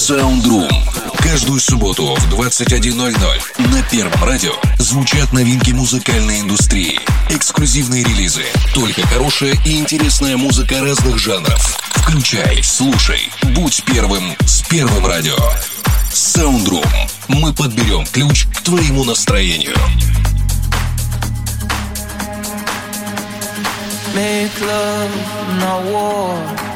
Soundroom. Каждую субботу в 21.00 на Первом радио звучат новинки музыкальной индустрии, эксклюзивные релизы, только хорошая и интересная музыка разных жанров. Включай, слушай, будь первым с Первым радио. Soundroom. Мы подберем ключ к твоему настроению. Make love, not war.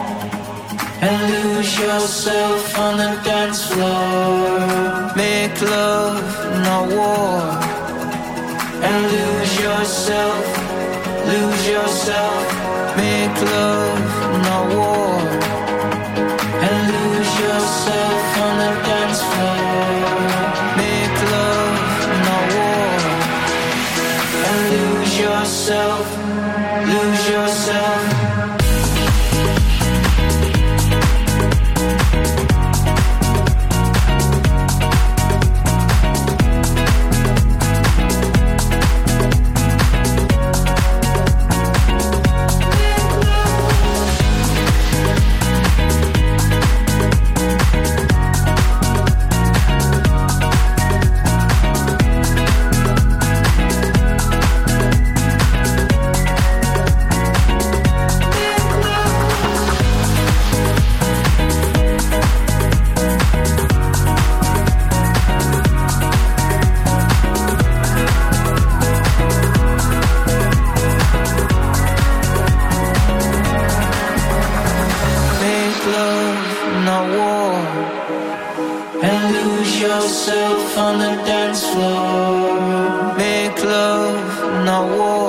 And lose yourself on the dance floor. Make love, not war. And lose yourself, lose yourself. Make love, not war. And lose yourself on the dance floor. Make love, not war. And lose yourself, And lose yourself on the dance floor. Make love, not war.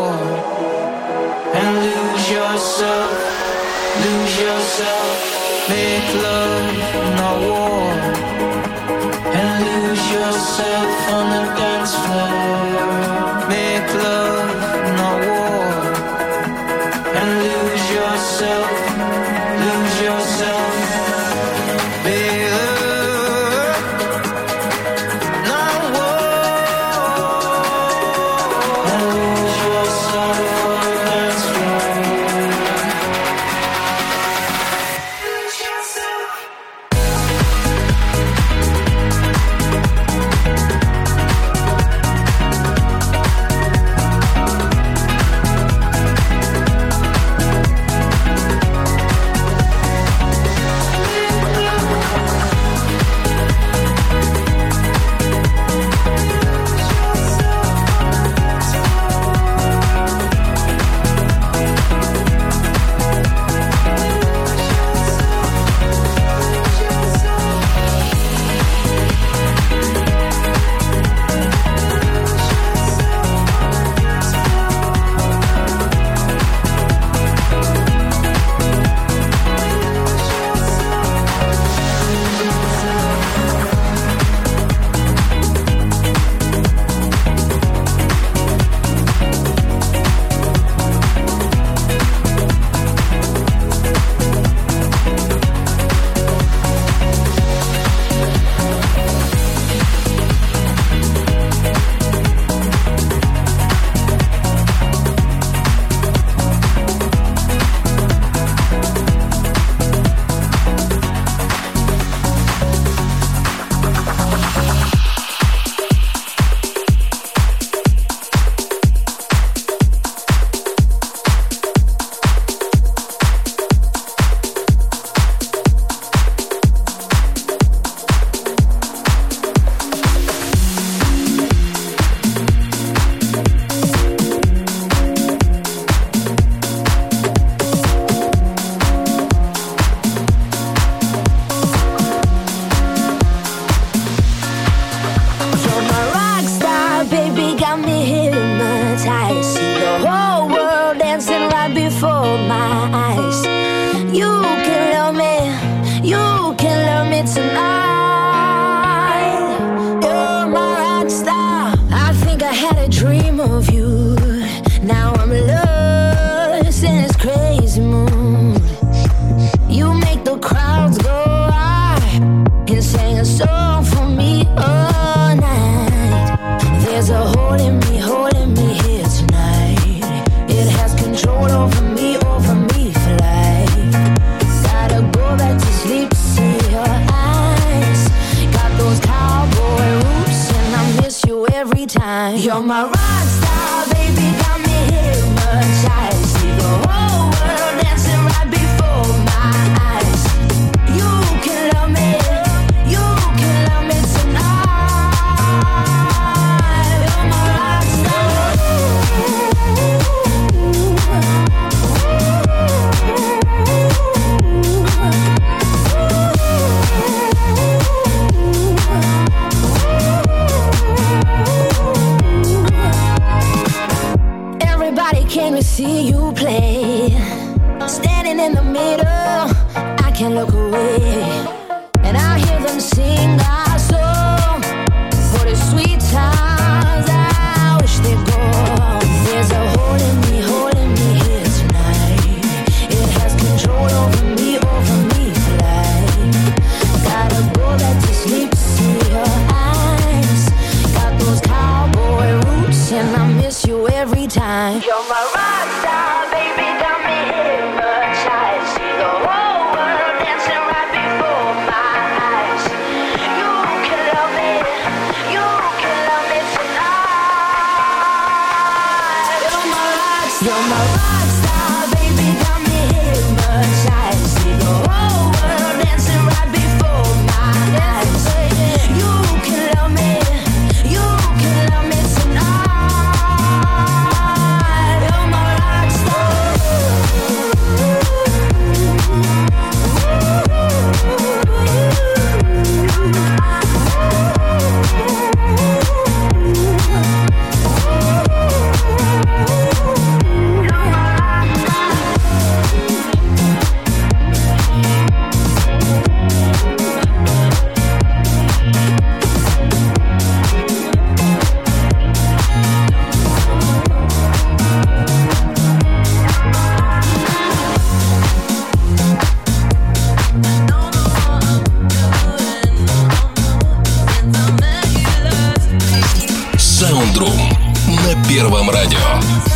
Первом радио.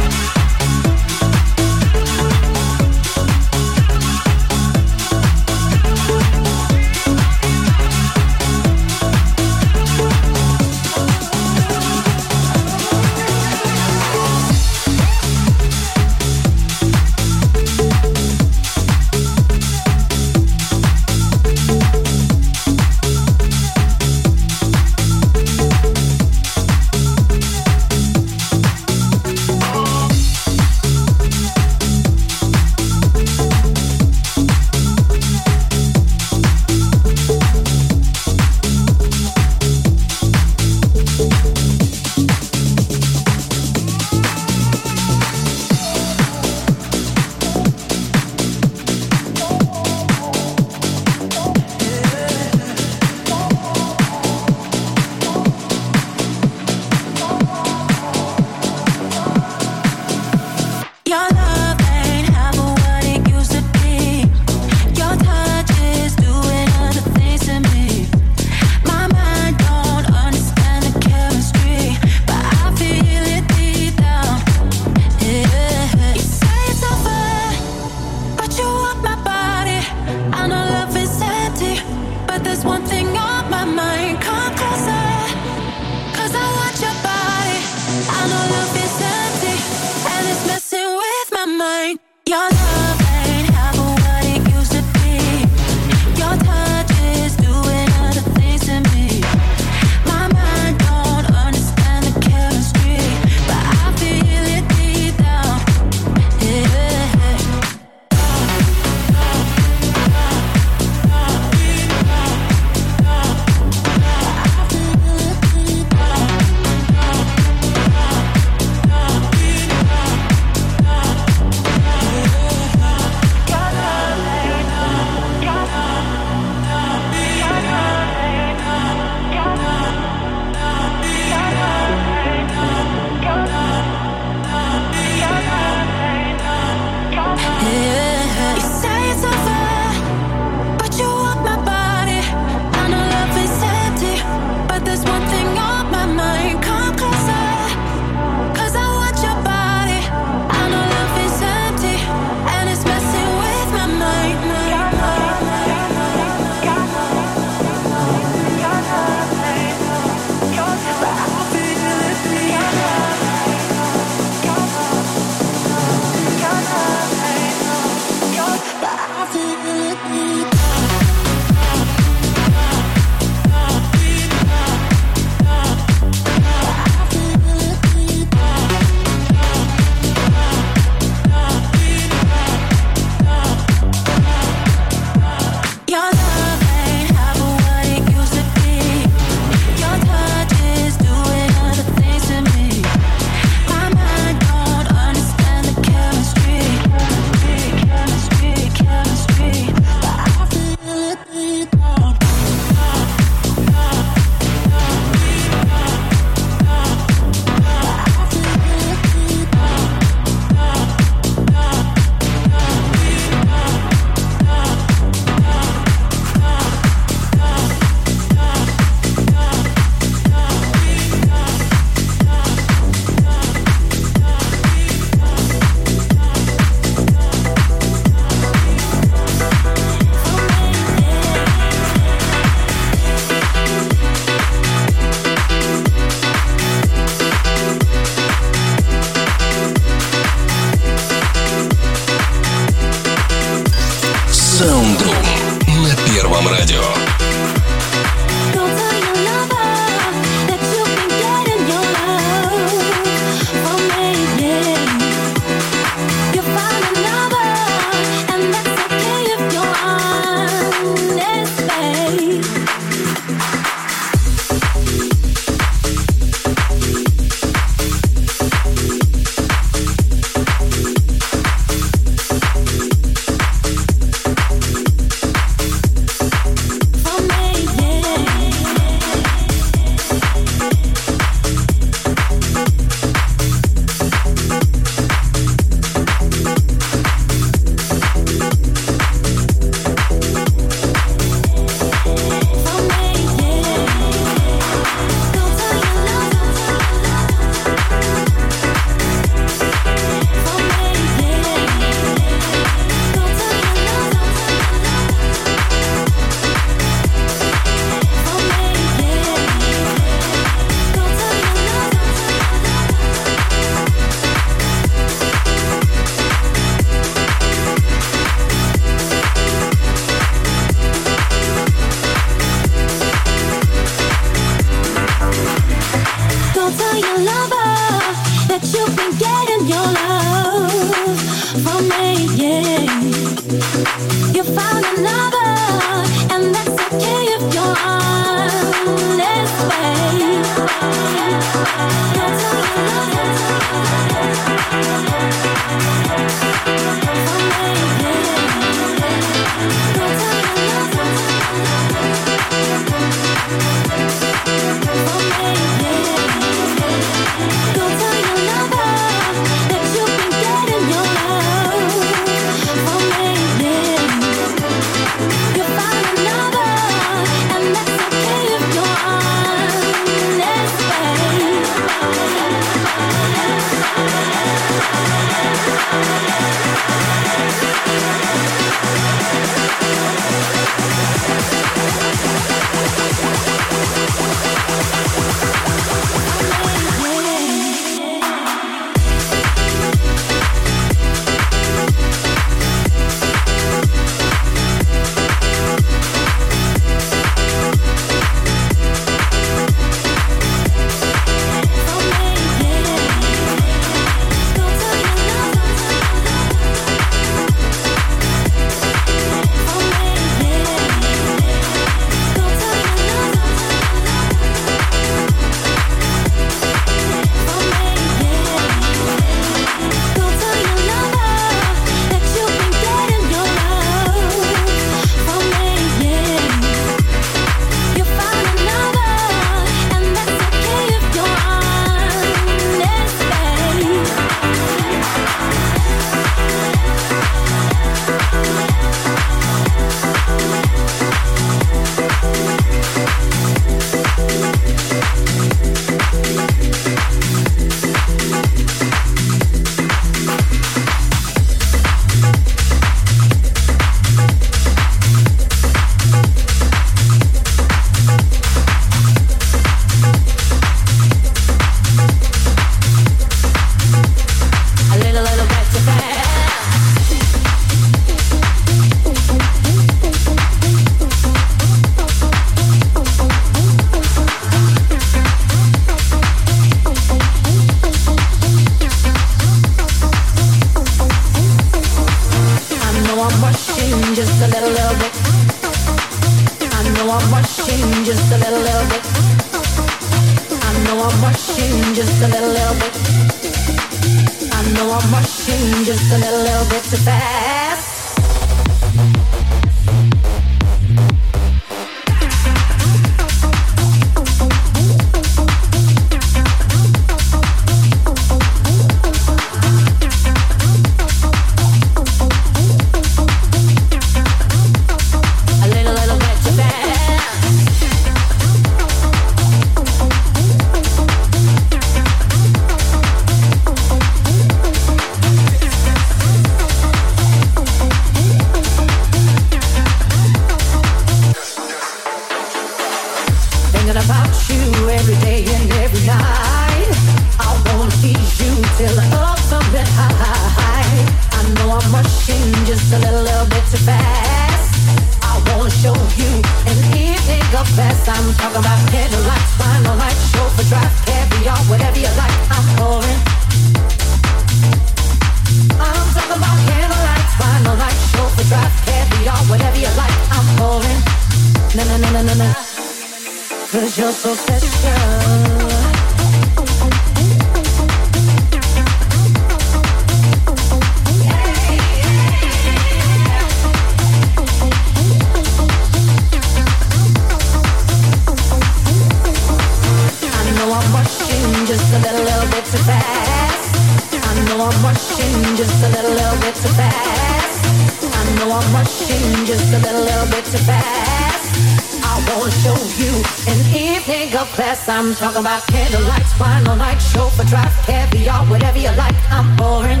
I'm talking about candlelight, spinal night, chauffeur drive, caviar, whatever you like, I'm pouring.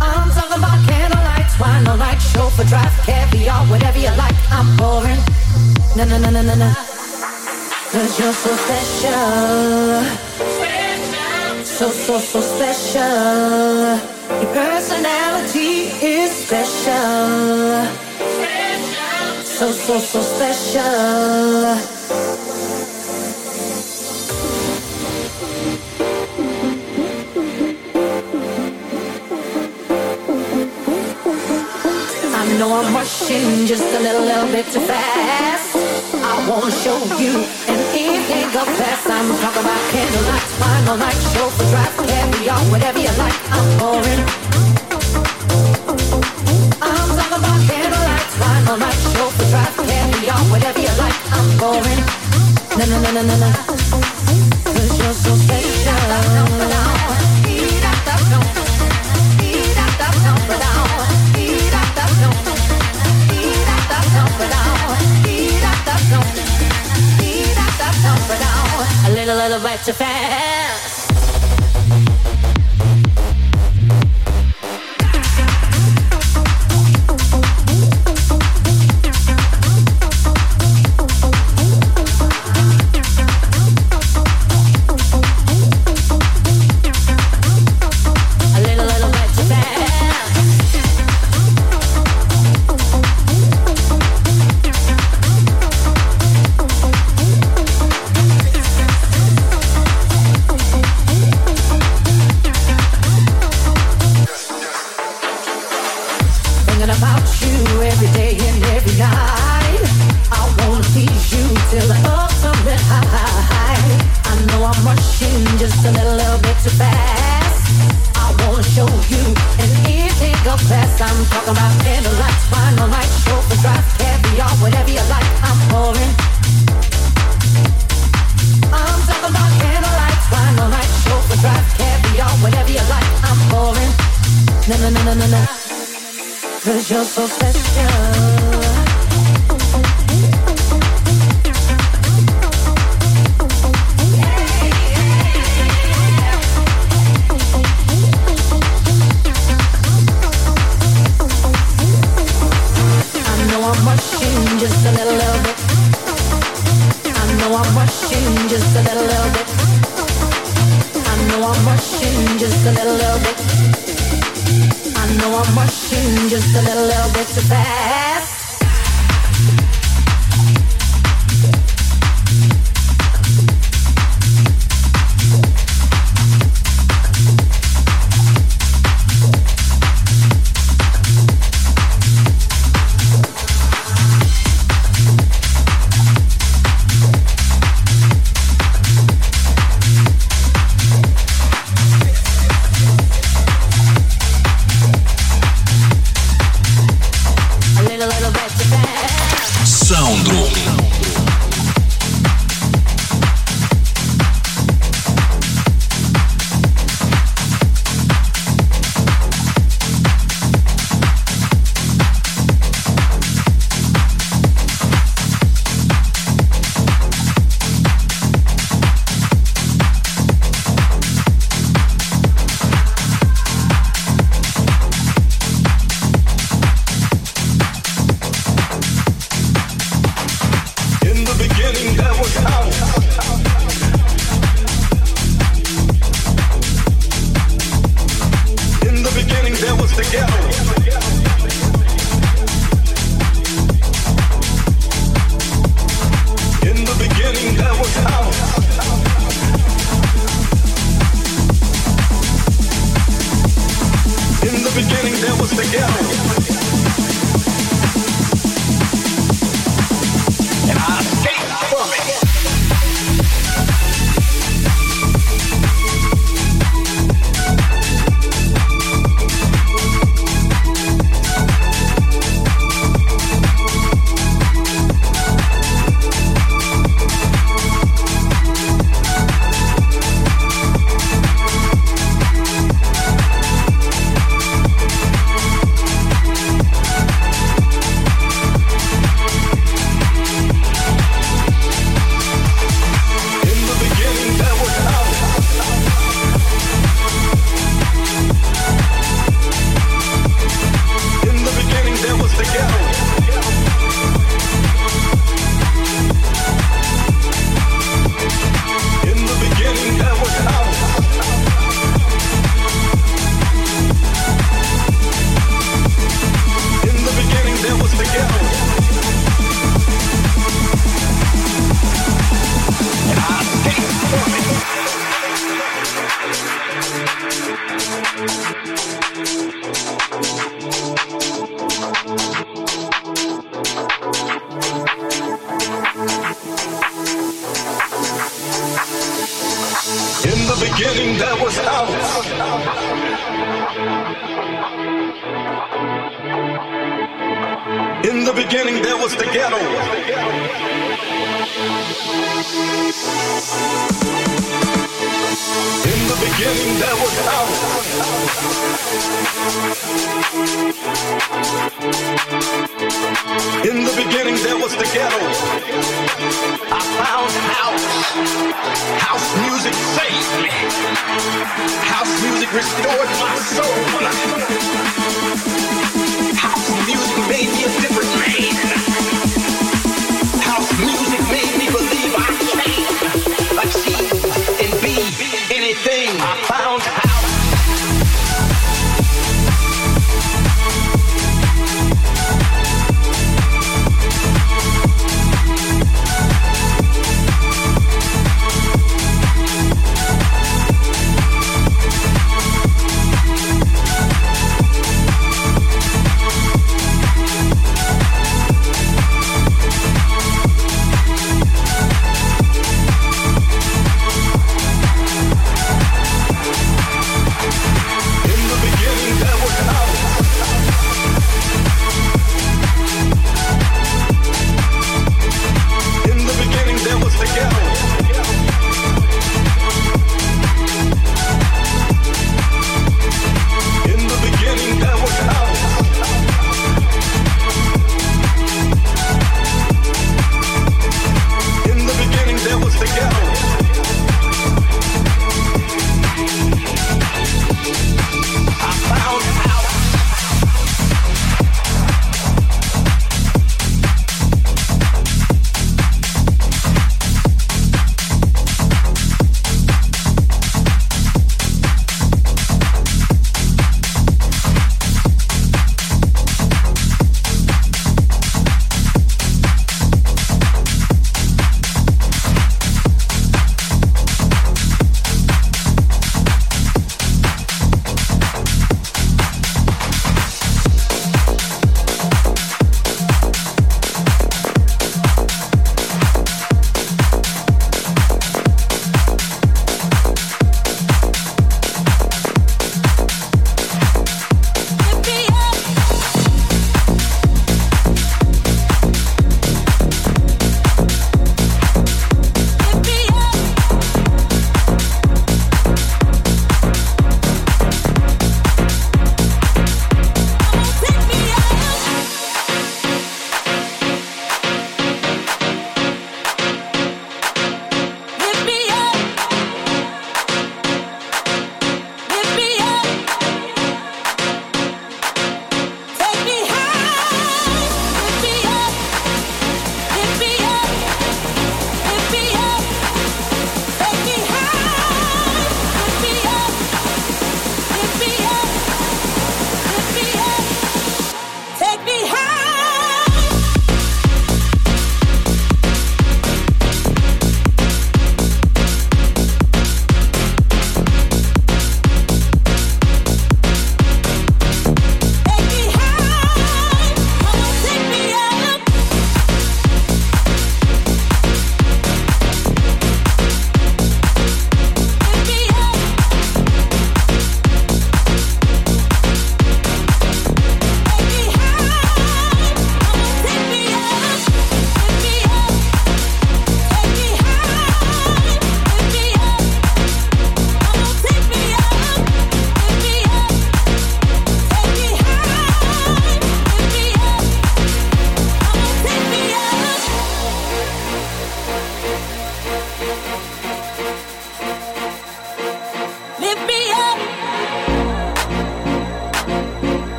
I'm talking about candlelight, spinal night, chauffeur drive, caviar, whatever you like, I'm pouring. Na na na na na na. Cause you're so special. So, so, so special. Your personality is special. So, so, so special. I know I'm rushing just a little, little bit too fast. I wanna show you an evening of fast. I'm talking about candlelight, final night, chauffeur drive, caviar, whatever you like. I'm pouring. I'm talking about candlelight, final night, I'm. Na na na na you're so special. A little, little bit too fast.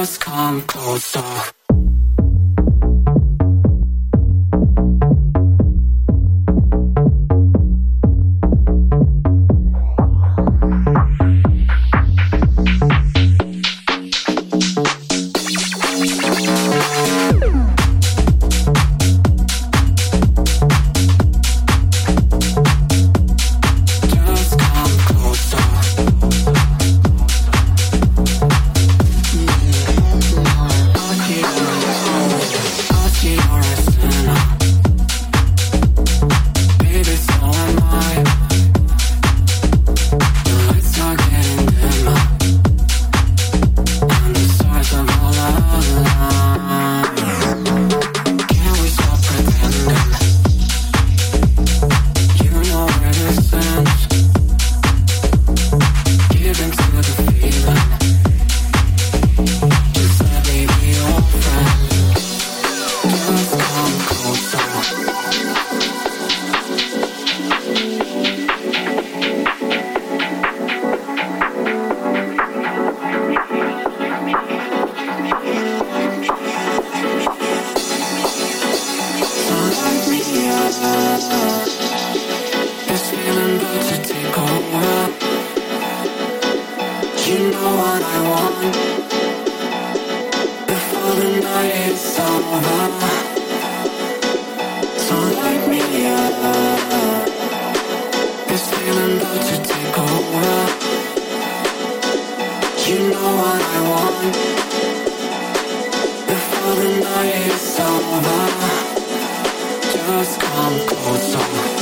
just come closer this feeling about to take over. You know what I want. Before the night is over, just come closer.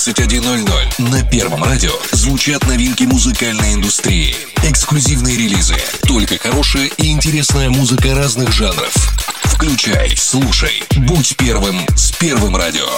21.00 на Первом радио звучат новинки музыкальной индустрии, эксклюзивные релизы, только хорошая и интересная музыка разных жанров. Включай, слушай, будь первым с Первым радио.